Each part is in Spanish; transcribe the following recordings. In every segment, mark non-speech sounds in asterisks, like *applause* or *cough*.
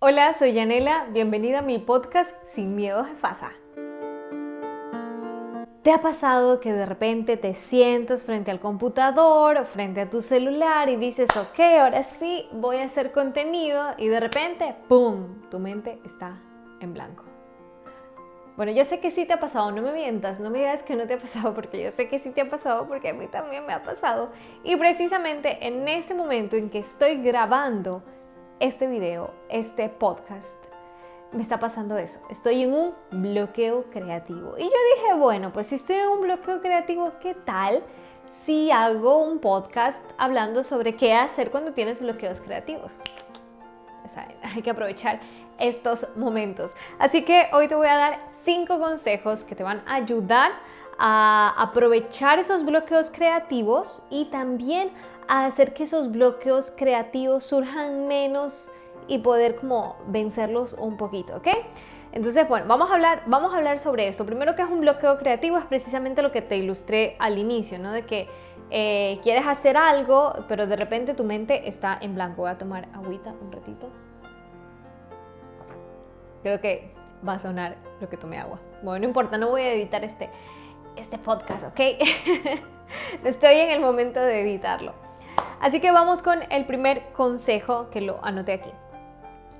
Hola, soy Yanela, bienvenida a mi podcast Sin Miedo de Fasa. ¿Te ha pasado que de repente te sientas frente al computador frente a tu celular y dices, ok, ahora sí voy a hacer contenido y de repente, ¡pum!, tu mente está en blanco? Bueno, yo sé que sí te ha pasado, no me mientas, no me digas que no te ha pasado porque yo sé que sí te ha pasado porque a mí también me ha pasado. Y precisamente en este momento en que estoy grabando este video, este podcast, me está pasando eso. Estoy en un bloqueo creativo. Y yo dije, bueno, pues si estoy en un bloqueo creativo, ¿qué tal si hago un podcast hablando sobre qué hacer cuando tienes bloqueos creativos? *laughs* hay que aprovechar estos momentos. Así que hoy te voy a dar cinco consejos que te van a ayudar aprovechar esos bloqueos creativos y también a hacer que esos bloqueos creativos surjan menos y poder como vencerlos un poquito, ¿ok? Entonces, bueno, vamos a hablar, vamos a hablar sobre esto. Primero que es un bloqueo creativo es precisamente lo que te ilustré al inicio, ¿no? De que eh, quieres hacer algo, pero de repente tu mente está en blanco. Voy a tomar agüita un ratito. Creo que va a sonar lo que tomé agua. Bueno, no importa, no voy a editar este, este podcast, ¿ok? *laughs* Estoy en el momento de editarlo. Así que vamos con el primer consejo que lo anoté aquí.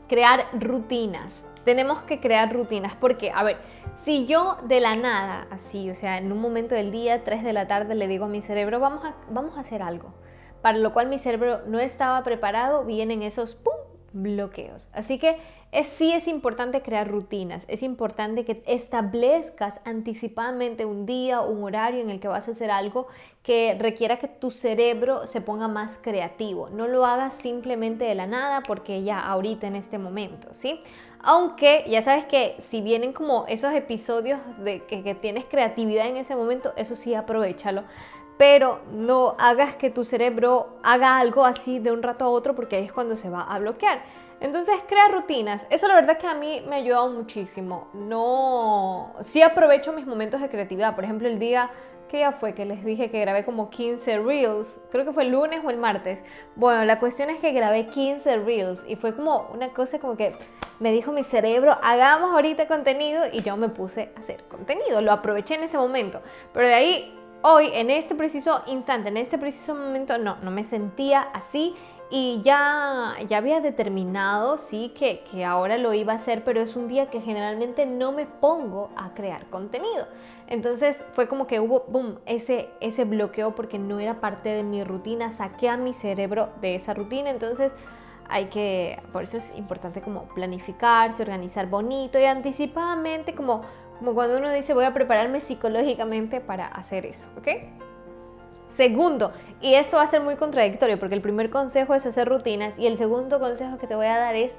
Crear rutinas. Tenemos que crear rutinas porque, a ver, si yo de la nada, así, o sea, en un momento del día, 3 de la tarde, le digo a mi cerebro, vamos a, vamos a hacer algo, para lo cual mi cerebro no estaba preparado, vienen esos ¡pum! Bloqueos. Así que es, sí es importante crear rutinas, es importante que establezcas anticipadamente un día, un horario en el que vas a hacer algo que requiera que tu cerebro se ponga más creativo. No lo hagas simplemente de la nada porque ya ahorita en este momento, ¿sí? Aunque ya sabes que si vienen como esos episodios de que, que tienes creatividad en ese momento, eso sí aprovechalo pero no hagas que tu cerebro haga algo así de un rato a otro porque ahí es cuando se va a bloquear. Entonces, crea rutinas. Eso la verdad que a mí me ha ayudado muchísimo. No, sí aprovecho mis momentos de creatividad. Por ejemplo, el día que ya fue que les dije que grabé como 15 reels, creo que fue el lunes o el martes. Bueno, la cuestión es que grabé 15 reels y fue como una cosa como que me dijo mi cerebro, hagamos ahorita contenido y yo me puse a hacer contenido. Lo aproveché en ese momento. Pero de ahí hoy, en este preciso instante, en este preciso momento, no, no me sentía así y ya, ya había determinado, sí, que, que, ahora lo iba a hacer, pero es un día que generalmente no me pongo a crear contenido. Entonces fue como que hubo, boom, ese, ese bloqueo porque no era parte de mi rutina, saqué a mi cerebro de esa rutina, entonces hay que, por eso es importante como planificarse, organizar bonito y anticipadamente como como cuando uno dice voy a prepararme psicológicamente para hacer eso, ¿ok? Segundo, y esto va a ser muy contradictorio porque el primer consejo es hacer rutinas y el segundo consejo que te voy a dar es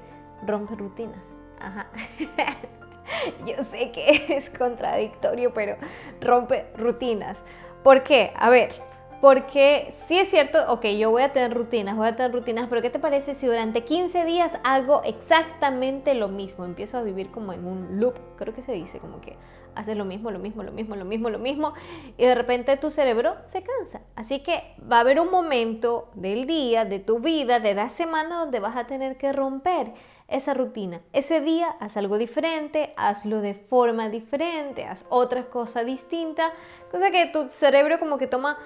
romper rutinas. Ajá. *laughs* Yo sé que es contradictorio, pero rompe rutinas. ¿Por qué? A ver, porque sí es cierto, ok, yo voy a tener rutinas, voy a tener rutinas, pero ¿qué te parece si durante 15 días hago exactamente lo mismo? Empiezo a vivir como en un loop, creo que se dice, como que haces lo mismo, lo mismo, lo mismo, lo mismo, lo mismo, y de repente tu cerebro se cansa. Así que va a haber un momento del día, de tu vida, de la semana, donde vas a tener que romper esa rutina. Ese día haz algo diferente, hazlo de forma diferente, haz otra cosa distinta, cosa que tu cerebro como que toma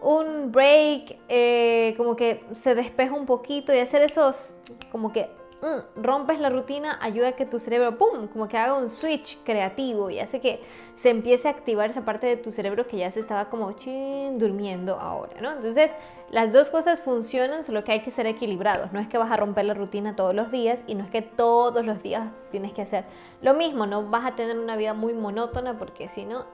un break, eh, como que se despeja un poquito y hacer esos, como que mm, rompes la rutina, ayuda a que tu cerebro, ¡pum!, como que haga un switch creativo y hace que se empiece a activar esa parte de tu cerebro que ya se estaba como chin, durmiendo ahora, ¿no? Entonces, las dos cosas funcionan, solo que hay que ser equilibrados. No es que vas a romper la rutina todos los días y no es que todos los días tienes que hacer lo mismo, no vas a tener una vida muy monótona porque si no,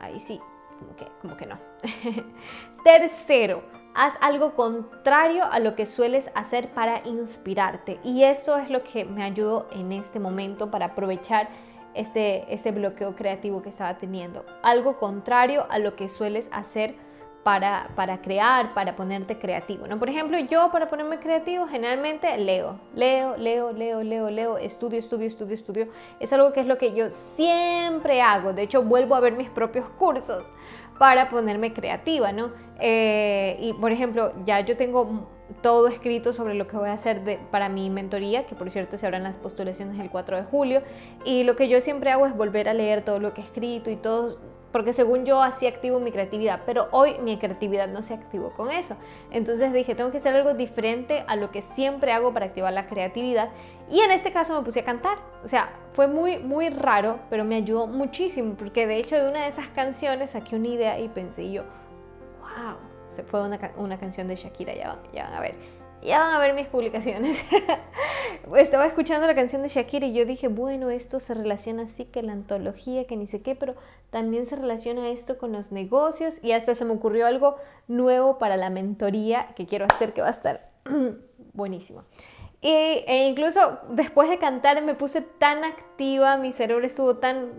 ahí sí, como que, como que no. *laughs* Tercero, haz algo contrario a lo que sueles hacer para inspirarte. Y eso es lo que me ayudó en este momento para aprovechar este, este bloqueo creativo que estaba teniendo. Algo contrario a lo que sueles hacer para, para, crear, para ponerte creativo. ¿no? Por ejemplo, yo para ponerme creativo generalmente leo, leo, leo, leo, leo, leo, estudio, estudio, estudio, estudio. Es algo que es lo que yo siempre hago. De hecho, vuelvo a ver mis propios cursos para ponerme creativa, ¿no? Eh, y por ejemplo, ya yo tengo todo escrito sobre lo que voy a hacer de, para mi mentoría, que por cierto se abran las postulaciones el 4 de julio. Y lo que yo siempre hago es volver a leer todo lo que he escrito y todo, porque según yo así activo mi creatividad, pero hoy mi creatividad no se activó con eso. Entonces dije, tengo que hacer algo diferente a lo que siempre hago para activar la creatividad. Y en este caso me puse a cantar. O sea, fue muy, muy raro, pero me ayudó muchísimo, porque de hecho de una de esas canciones saqué una idea y pensé yo, wow, fue una, una canción de Shakira, ya, ya van a ver. Ya van a ver mis publicaciones. *laughs* Estaba escuchando la canción de Shakira y yo dije, bueno, esto se relaciona así que la antología, que ni sé qué, pero también se relaciona esto con los negocios y hasta se me ocurrió algo nuevo para la mentoría que quiero hacer que va a estar *clears throat* buenísimo. e incluso después de cantar me puse tan activa, mi cerebro estuvo tan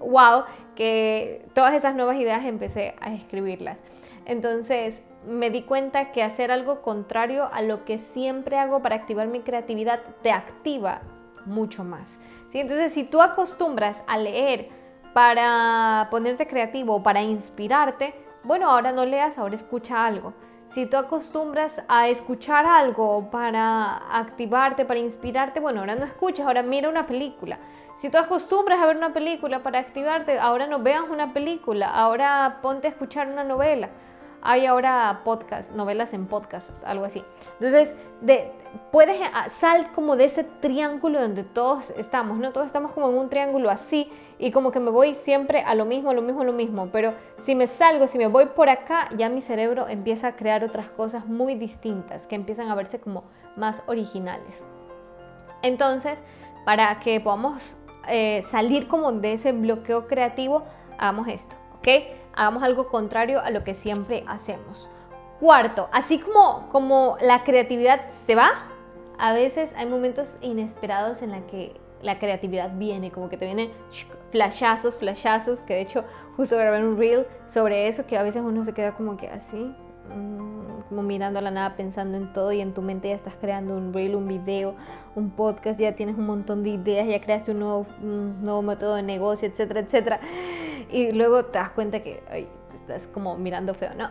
wow, que todas esas nuevas ideas empecé a escribirlas. Entonces me di cuenta que hacer algo contrario a lo que siempre hago para activar mi creatividad te activa mucho más. ¿sí? Entonces si tú acostumbras a leer para ponerte creativo, para inspirarte, bueno, ahora no leas, ahora escucha algo. Si tú acostumbras a escuchar algo para activarte, para inspirarte, bueno, ahora no escuchas, ahora mira una película. Si tú acostumbras a ver una película para activarte, ahora no veas una película, ahora ponte a escuchar una novela hay ahora podcast, novelas en podcast, algo así. Entonces, de, puedes, ah, sal como de ese triángulo donde todos estamos, ¿no? Todos estamos como en un triángulo así y como que me voy siempre a lo mismo, lo mismo, lo mismo. Pero si me salgo, si me voy por acá, ya mi cerebro empieza a crear otras cosas muy distintas, que empiezan a verse como más originales. Entonces, para que podamos eh, salir como de ese bloqueo creativo, hagamos esto, ¿ok? hagamos algo contrario a lo que siempre hacemos. Cuarto, así como, como la creatividad se va, a veces hay momentos inesperados en la que la creatividad viene, como que te vienen flashazos, flashazos, que de hecho justo grabé un reel sobre eso, que a veces uno se queda como que así, mm, como mirando a la nada, pensando en todo y en tu mente ya estás creando un reel, un video, un podcast, ya tienes un montón de ideas, ya creaste un nuevo, un nuevo método de negocio, etcétera, etcétera y luego te das cuenta que estás como mirando feo, ¿no?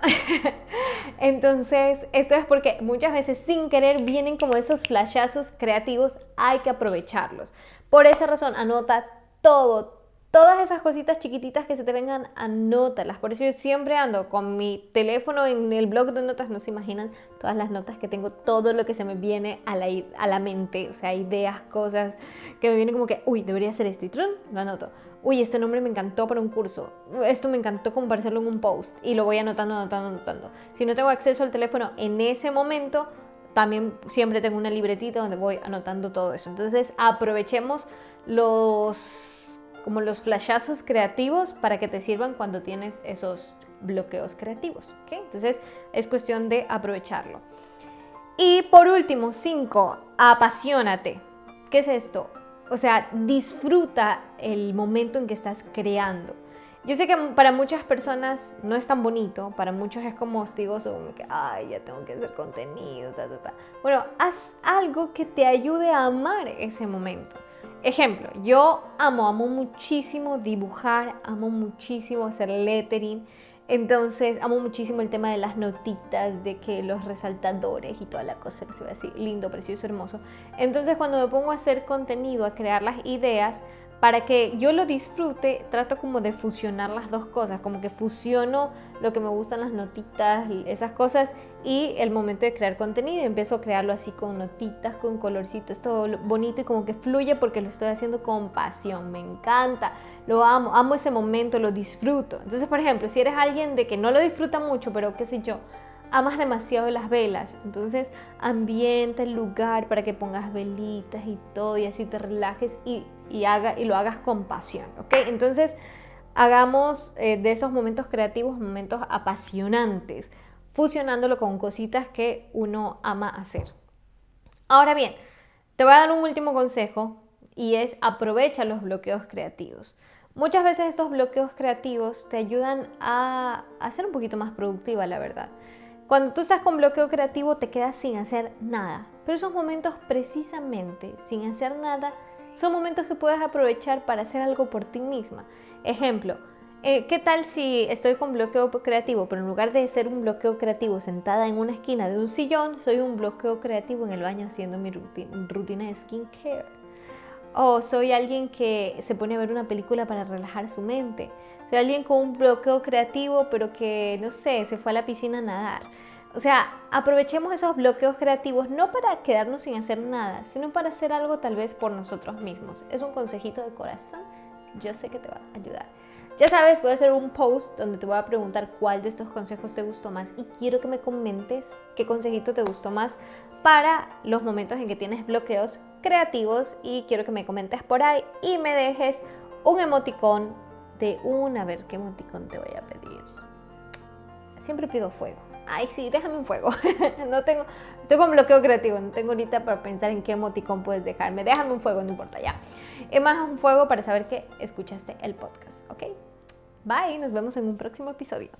*laughs* Entonces, esto es porque muchas veces sin querer vienen como esos flashazos creativos, hay que aprovecharlos. Por esa razón, anota todo, todas esas cositas chiquititas que se te vengan, anótalas. Por eso yo siempre ando con mi teléfono en el blog de notas, no se imaginan todas las notas que tengo, todo lo que se me viene a la, a la mente, o sea, ideas, cosas que me vienen como que, uy, debería hacer esto y trun, lo anoto uy, este nombre me encantó para un curso, esto me encantó compartirlo en un post y lo voy anotando, anotando, anotando. Si no tengo acceso al teléfono en ese momento, también siempre tengo una libretita donde voy anotando todo eso. Entonces aprovechemos los, como los flashazos creativos para que te sirvan cuando tienes esos bloqueos creativos. Entonces es cuestión de aprovecharlo. Y por último, cinco, apasionate. ¿Qué es esto? O sea, disfruta el momento en que estás creando. Yo sé que para muchas personas no es tan bonito, para muchos es como hostigoso, como que, ay, ya tengo que hacer contenido, ta, ta, ta. Bueno, haz algo que te ayude a amar ese momento. Ejemplo, yo amo, amo muchísimo dibujar, amo muchísimo hacer lettering. Entonces, amo muchísimo el tema de las notitas, de que los resaltadores y toda la cosa que se ve así lindo, precioso, hermoso. Entonces, cuando me pongo a hacer contenido, a crear las ideas, para que yo lo disfrute, trato como de fusionar las dos cosas, como que fusiono lo que me gustan las notitas, esas cosas, y el momento de crear contenido, empiezo a crearlo así con notitas, con colorcitos, todo bonito y como que fluye porque lo estoy haciendo con pasión, me encanta, lo amo, amo ese momento, lo disfruto. Entonces, por ejemplo, si eres alguien de que no lo disfruta mucho, pero qué sé yo, amas demasiado las velas, entonces ambienta el lugar para que pongas velitas y todo y así te relajes y y, haga, y lo hagas con pasión, ¿ok? Entonces, hagamos eh, de esos momentos creativos momentos apasionantes, fusionándolo con cositas que uno ama hacer. Ahora bien, te voy a dar un último consejo y es aprovecha los bloqueos creativos. Muchas veces estos bloqueos creativos te ayudan a, a ser un poquito más productiva, la verdad. Cuando tú estás con bloqueo creativo te quedas sin hacer nada, pero esos momentos precisamente sin hacer nada son momentos que puedes aprovechar para hacer algo por ti misma. Ejemplo, eh, ¿qué tal si estoy con bloqueo creativo, pero en lugar de ser un bloqueo creativo sentada en una esquina de un sillón, soy un bloqueo creativo en el baño haciendo mi rutina, de skincare? O soy alguien que se pone a ver una película para relajar su mente. Soy alguien con un bloqueo creativo, pero que, no sé, se fue a la piscina a nadar. O sea, aprovechemos esos bloqueos creativos no para quedarnos sin hacer nada, sino para hacer algo tal vez por nosotros mismos. Es un consejito de corazón. Yo sé que te va a ayudar. Ya sabes, voy a hacer un post donde te voy a preguntar cuál de estos consejos te gustó más y quiero que me comentes qué consejito te gustó más para los momentos en que tienes bloqueos creativos y quiero que me comentes por ahí y me dejes un emoticón de un, a ver qué emoticón te voy a pedir. Siempre pido fuego. Ay, sí, déjame un fuego. *laughs* no tengo, estoy con bloqueo creativo, no tengo ahorita para pensar en qué emoticón puedes dejarme. Déjame un fuego, no importa, ya. Es más un fuego para saber que escuchaste el podcast, ¿ok? Bye, nos vemos en un próximo episodio.